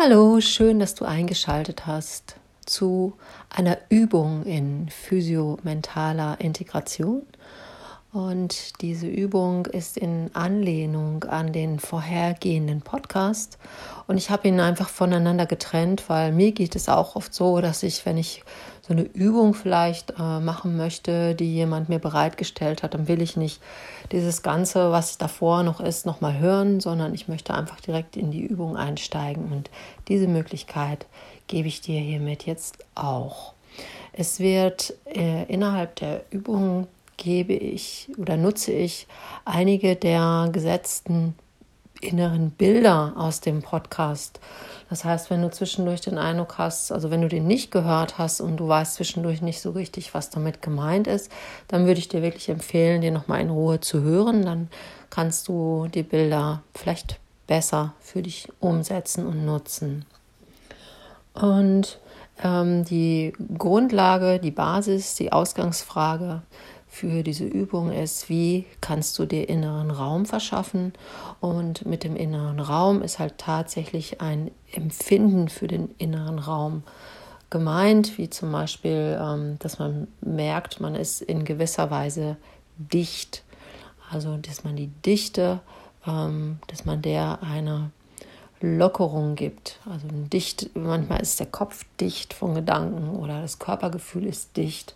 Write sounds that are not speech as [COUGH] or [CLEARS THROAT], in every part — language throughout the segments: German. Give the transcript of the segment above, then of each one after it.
Hallo, schön, dass du eingeschaltet hast zu einer Übung in physiomentaler Integration. Und diese Übung ist in Anlehnung an den vorhergehenden Podcast. Und ich habe ihn einfach voneinander getrennt, weil mir geht es auch oft so, dass ich, wenn ich so eine Übung vielleicht äh, machen möchte, die jemand mir bereitgestellt hat, dann will ich nicht dieses Ganze, was davor noch ist, nochmal hören, sondern ich möchte einfach direkt in die Übung einsteigen. Und diese Möglichkeit gebe ich dir hiermit jetzt auch. Es wird äh, innerhalb der Übung gebe ich oder nutze ich einige der gesetzten inneren Bilder aus dem Podcast. Das heißt, wenn du zwischendurch den Eindruck hast, also wenn du den nicht gehört hast und du weißt zwischendurch nicht so richtig, was damit gemeint ist, dann würde ich dir wirklich empfehlen, den nochmal in Ruhe zu hören. Dann kannst du die Bilder vielleicht besser für dich umsetzen und nutzen. Und ähm, die Grundlage, die Basis, die Ausgangsfrage für diese Übung ist, wie kannst du dir inneren Raum verschaffen. Und mit dem inneren Raum ist halt tatsächlich ein Empfinden für den inneren Raum gemeint, wie zum Beispiel, ähm, dass man merkt, man ist in gewisser Weise dicht. Also, dass man die Dichte, ähm, dass man der eine Lockerung gibt. Also dicht, manchmal ist der Kopf dicht von Gedanken oder das Körpergefühl ist dicht.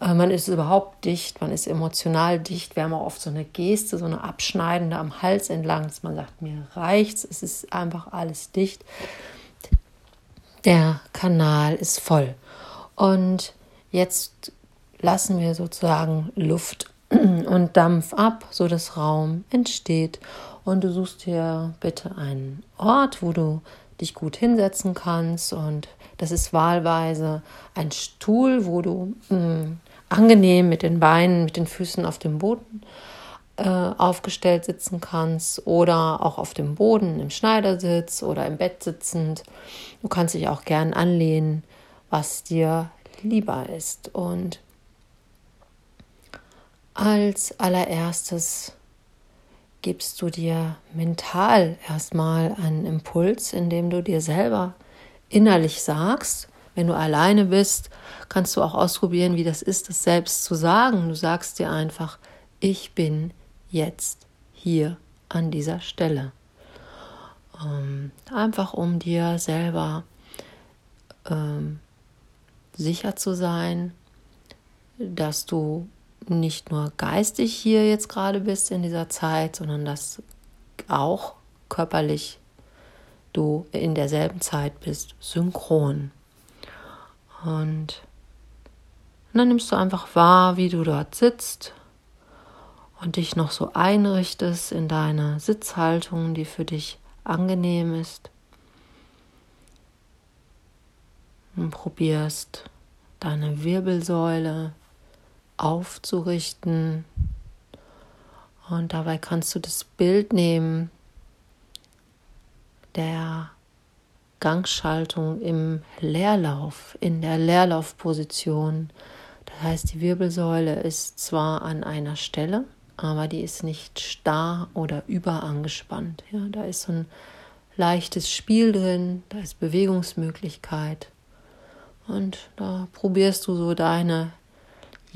Äh, man ist überhaupt dicht, man ist emotional dicht. Wir haben auch oft so eine Geste, so eine abschneidende am Hals entlang, dass man sagt, mir reicht's, es ist einfach alles dicht. Der Kanal ist voll. Und jetzt lassen wir sozusagen Luft [CLEARS THROAT] und Dampf ab, so dass Raum entsteht. Und du suchst dir bitte einen Ort, wo du dich gut hinsetzen kannst. Und das ist wahlweise ein Stuhl, wo du mh, mm, angenehm mit den Beinen, mit den Füßen auf dem Boden äh, aufgestellt sitzen kannst oder auch auf dem Boden im Schneidersitz oder im Bett sitzend. Du kannst dich auch gern anlehnen, was dir lieber ist. Und als allererstes gibst du dir mental erstmal einen Impuls, indem du dir selber innerlich sagst, wenn du alleine bist, kannst du auch ausprobieren, wie das ist, das selbst zu sagen. Du sagst dir einfach, ich bin jetzt hier an dieser Stelle. Ähm, einfach um dir selber ähm, sicher zu sein, dass du nicht nur geistig hier jetzt gerade bist in dieser Zeit, sondern dass auch körperlich du in derselben Zeit bist, synchron. Und dann nimmst du einfach wahr, wie du dort sitzt und dich noch so einrichtest in deine Sitzhaltung, die für dich angenehm ist. Und probierst deine Wirbelsäule aufzurichten. Und dabei kannst du das Bild nehmen der Gangschaltung im Leerlauf, in der Leerlaufposition. Das heißt, die Wirbelsäule ist zwar an einer Stelle, aber die ist nicht starr oder überangespannt. Ja, da ist so ein leichtes Spiel drin, da ist Bewegungsmöglichkeit. Und da probierst du so deine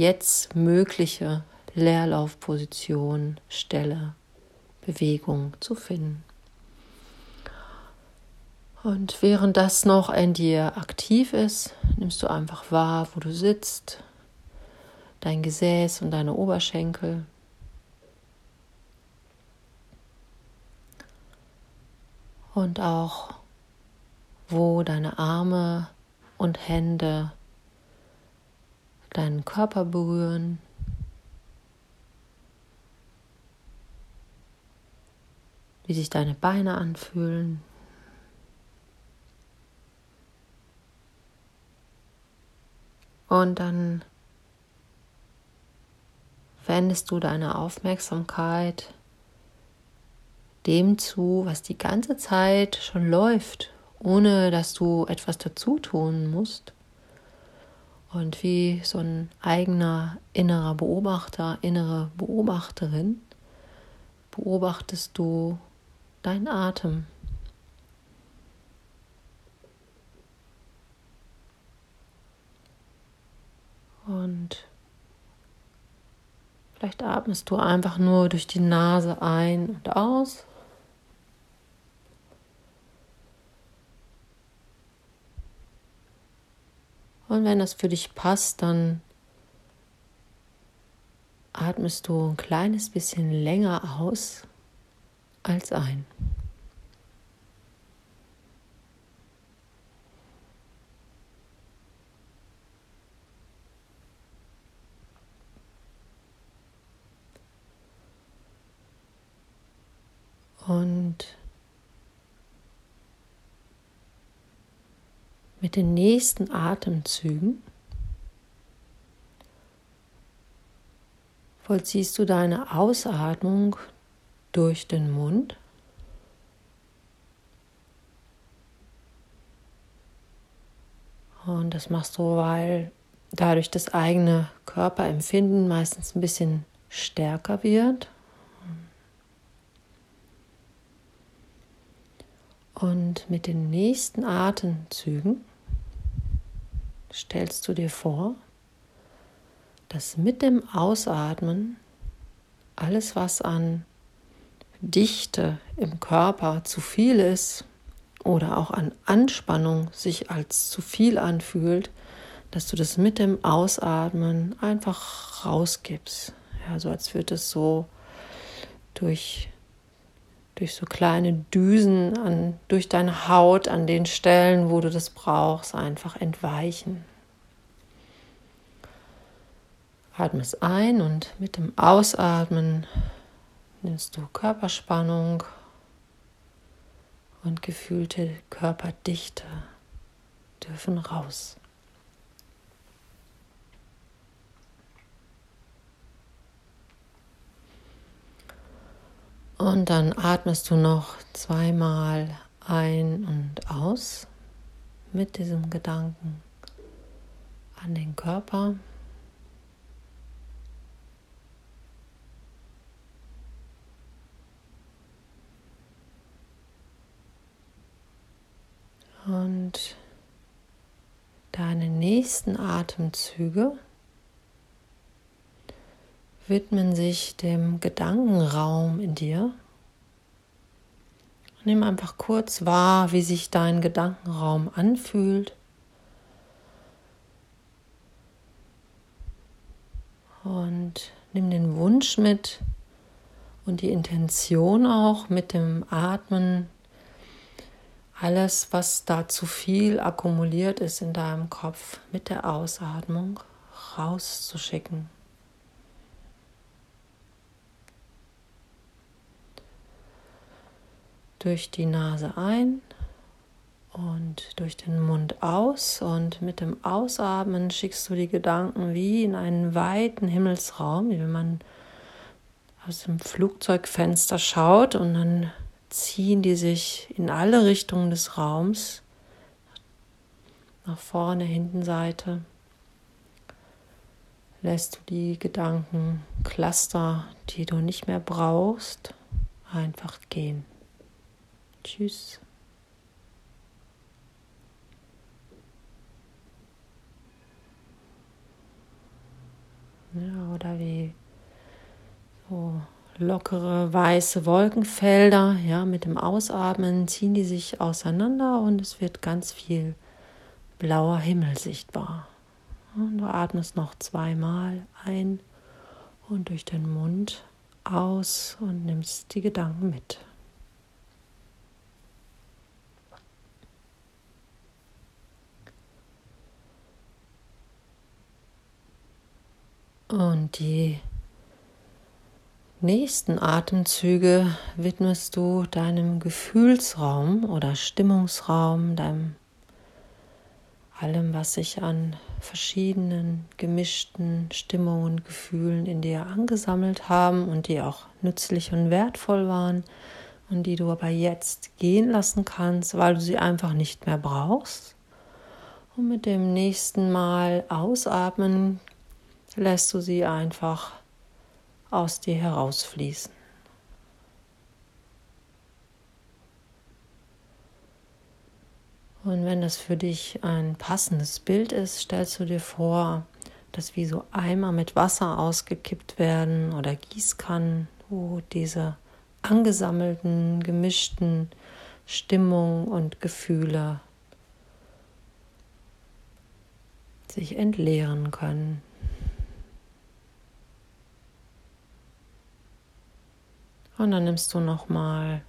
jetzt mögliche Leerlaufposition, Stelle, Bewegung zu finden. Und während das noch in dir aktiv ist, nimmst du einfach wahr, wo du sitzt, dein Gesäß und deine Oberschenkel. Und auch, wo deine Arme und Hände deinen Körper berühren. Wie sich deine Beine anfühlen, Und dann wendest du deine Aufmerksamkeit dem zu, was die ganze Zeit schon läuft, ohne dass du etwas dazu tun musst. Und wie so ein eigener innerer Beobachter, innere Beobachterin, beobachtest du deinen Atem. Und vielleicht atmest du einfach nur durch die Nase ein und aus. Und wenn das für dich passt, dann atmest du ein kleines bisschen länger aus als ein. Und mit den nächsten Atemzügen vollziehst du deine Ausatmung durch den Mund. Und das machst du, weil dadurch das eigene Körperempfinden meistens ein bisschen stärker wird. Und mit den nächsten Atemzügen stellst du dir vor, dass mit dem Ausatmen alles, was an Dichte im Körper zu viel ist oder auch an Anspannung sich als zu viel anfühlt, dass du das mit dem Ausatmen einfach rausgibst. Ja, so als würde es so durch durch so kleine Düsen an, durch deine Haut an den Stellen, wo du das brauchst, einfach entweichen. Atme es ein und mit dem Ausatmen nimmst du Körperspannung und gefühlte Körperdichte dürfen raus. Und dann atmest du noch zweimal ein und aus mit diesem Gedanken an den Körper. Und deine nächsten Atemzüge widmen sich dem Gedankenraum in dir. Nimm einfach kurz wahr, wie sich dein Gedankenraum anfühlt. Und nimm den Wunsch mit und die Intention auch mit dem Atmen, alles, was da zu viel akkumuliert ist in deinem Kopf, mit der Ausatmung rauszuschicken. Durch die Nase ein und durch den Mund aus. Und mit dem Ausatmen schickst du die Gedanken wie in einen weiten Himmelsraum, wie wenn man aus dem Flugzeugfenster schaut und dann ziehen die sich in alle Richtungen des Raums, nach vorne, hinten Seite. Lässt du die Gedanken, Cluster, die du nicht mehr brauchst, einfach gehen. Tschüss. Ja, oder wie so lockere weiße Wolkenfelder, ja, mit dem Ausatmen ziehen die sich auseinander und es wird ganz viel blauer Himmel sichtbar. Und du atmest noch zweimal ein und durch den Mund aus und nimmst die Gedanken mit. Und die nächsten Atemzüge widmest du deinem Gefühlsraum oder Stimmungsraum, deinem allem, was sich an verschiedenen gemischten Stimmungen, Gefühlen in dir angesammelt haben und die auch nützlich und wertvoll waren und die du aber jetzt gehen lassen kannst, weil du sie einfach nicht mehr brauchst. Und mit dem nächsten Mal ausatmen lässt du sie einfach aus dir herausfließen. Und wenn das für dich ein passendes Bild ist, stellst du dir vor, dass wie so Eimer mit Wasser ausgekippt werden oder Gießkannen, wo diese angesammelten, gemischten Stimmungen und Gefühle sich entleeren können. Und dann nimmst du noch mal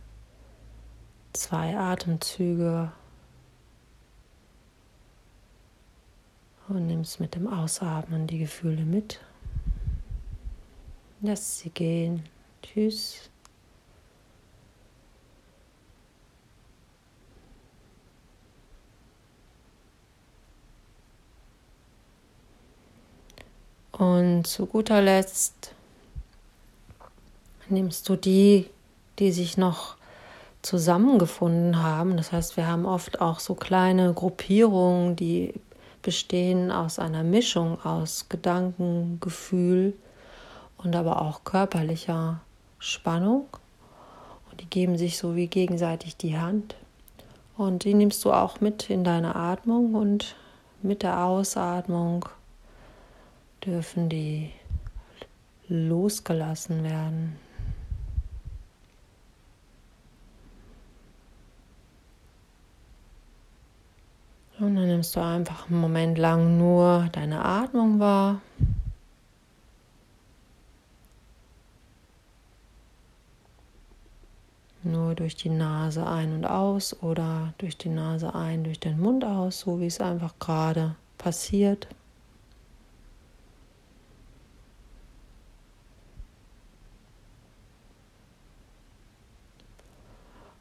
zwei Atemzüge und nimmst mit dem Ausatmen die Gefühle mit. Lass sie gehen. Tschüss. Und zu guter Letzt nimmst du die, die sich noch zusammengefunden haben. Das heißt, wir haben oft auch so kleine Gruppierungen, die bestehen aus einer Mischung aus Gedanken, Gefühl und aber auch körperlicher Spannung. Und die geben sich so wie gegenseitig die Hand. Und die nimmst du auch mit in deine Atmung und mit der Ausatmung dürfen die losgelassen werden. Und dann nimmst du einfach einen Moment lang nur deine Atmung wahr. Nur durch die Nase ein und aus oder durch die Nase ein, durch den Mund aus, so wie es einfach gerade passiert.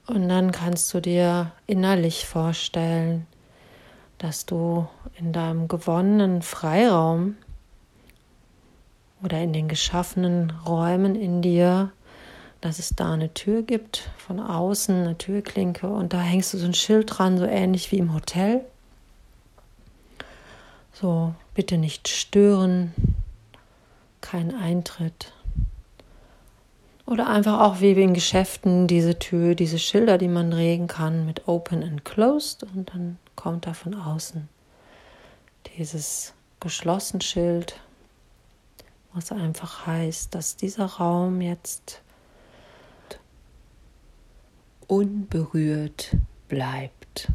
Und dann kannst du dir innerlich vorstellen, dass du in deinem gewonnenen Freiraum oder in den geschaffenen Räumen in dir, dass es da eine Tür gibt, von außen eine Türklinke und da hängst du so ein Schild dran, so ähnlich wie im Hotel. So, bitte nicht stören, kein Eintritt. Oder einfach auch wie in Geschäften diese Tür, diese Schilder, die man regen kann mit Open and Closed und dann kommt da von außen dieses geschlossen Schild, was einfach heißt, dass dieser Raum jetzt unberührt bleibt.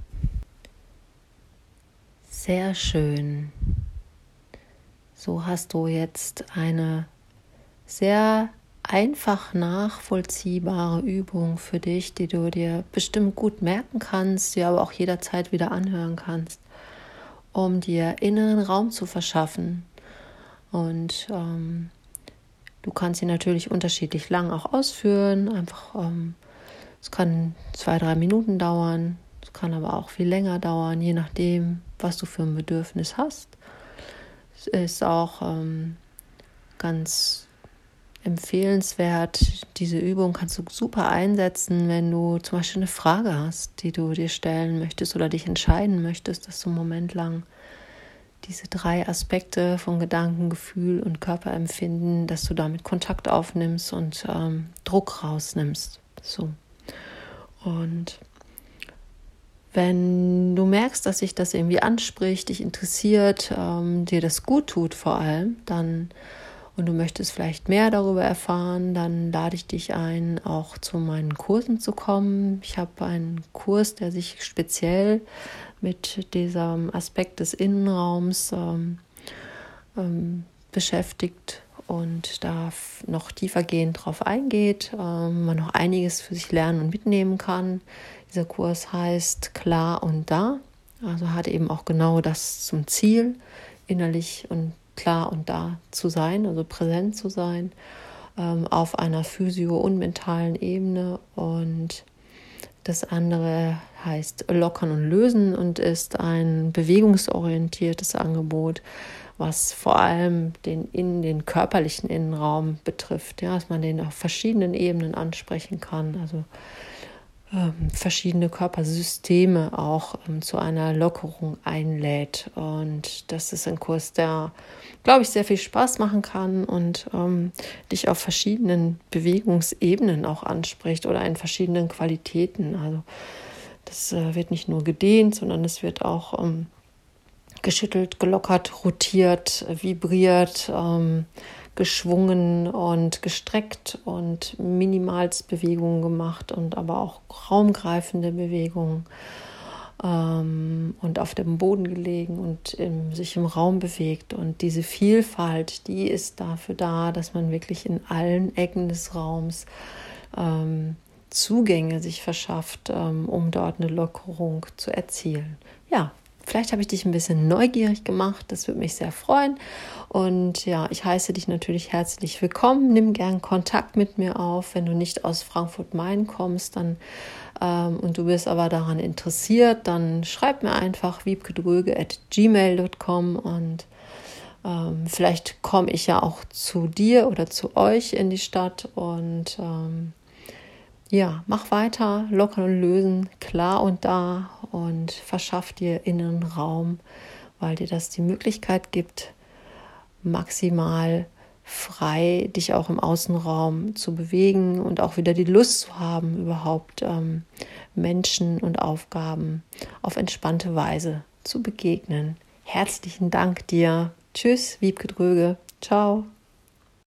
Sehr schön. So hast du jetzt eine sehr einfach nachvollziehbare Übung für dich, die du dir bestimmt gut merken kannst, die aber auch jederzeit wieder anhören kannst, um dir inneren Raum zu verschaffen. Und ähm, du kannst sie natürlich unterschiedlich lang auch ausführen. Einfach, ähm, es kann zwei, drei Minuten dauern, es kann aber auch viel länger dauern, je nachdem, was du für ein Bedürfnis hast. Es ist auch ähm, ganz empfehlenswert. Diese Übung kannst du super einsetzen, wenn du zum Beispiel eine Frage hast, die du dir stellen möchtest oder dich entscheiden möchtest, dass du einen Moment lang diese drei Aspekte von Gedanken, Gefühl und Körperempfinden, dass du damit Kontakt aufnimmst und ähm, Druck rausnimmst. So. Und wenn du merkst, dass sich das irgendwie anspricht, dich interessiert, ähm, dir das gut tut vor allem, dann und du möchtest vielleicht mehr darüber erfahren, dann lade ich dich ein, auch zu meinen Kursen zu kommen. Ich habe einen Kurs, der sich speziell mit diesem Aspekt des Innenraums ähm, ähm, beschäftigt und da noch tiefergehend drauf eingeht, ähm, man noch einiges für sich lernen und mitnehmen kann. Dieser Kurs heißt Klar und Da, also hat eben auch genau das zum Ziel, innerlich und klar und da zu sein, also präsent zu sein ähm, auf einer physio- und mentalen Ebene. Und das andere heißt Lockern und Lösen und ist ein bewegungsorientiertes Angebot, was vor allem den, in den körperlichen Innenraum betrifft, ja, dass man den auf verschiedenen Ebenen ansprechen kann. Also ähm, verschiedene Körpersysteme auch ähm, zu einer Lockerung einlädt. Und das ist ein Kurs, der, glaube ich, sehr viel Spaß machen kann und ähm, dich auf verschiedenen Bewegungsebenen auch anspricht oder in verschiedenen Qualitäten. Also das äh, wird nicht nur gedehnt, sondern es wird auch ähm, geschüttelt, gelockert, rotiert, vibriert, ähm, geschwungen und gestreckt und Minimalsbewegungen gemacht und aber auch raumgreifende Bewegungen ähm, und auf dem Boden gelegen und im, sich im Raum bewegt. Und diese Vielfalt, die ist dafür da, dass man wirklich in allen Ecken des Raums ähm, Zugänge sich verschafft, ähm, um dort eine Lockerung zu erzielen. Ja, Vielleicht habe ich dich ein bisschen neugierig gemacht. Das würde mich sehr freuen. Und ja, ich heiße dich natürlich herzlich willkommen. Nimm gern Kontakt mit mir auf. Wenn du nicht aus Frankfurt-Main kommst dann, ähm, und du bist aber daran interessiert, dann schreib mir einfach wiebkedröge.gmail.com und ähm, vielleicht komme ich ja auch zu dir oder zu euch in die Stadt und ähm, ja, mach weiter, lockern und lösen, klar und da und verschaff dir inneren Raum, weil dir das die Möglichkeit gibt, maximal frei dich auch im Außenraum zu bewegen und auch wieder die Lust zu haben, überhaupt ähm, Menschen und Aufgaben auf entspannte Weise zu begegnen. Herzlichen Dank dir. Tschüss, Wiebke Dröge. Ciao.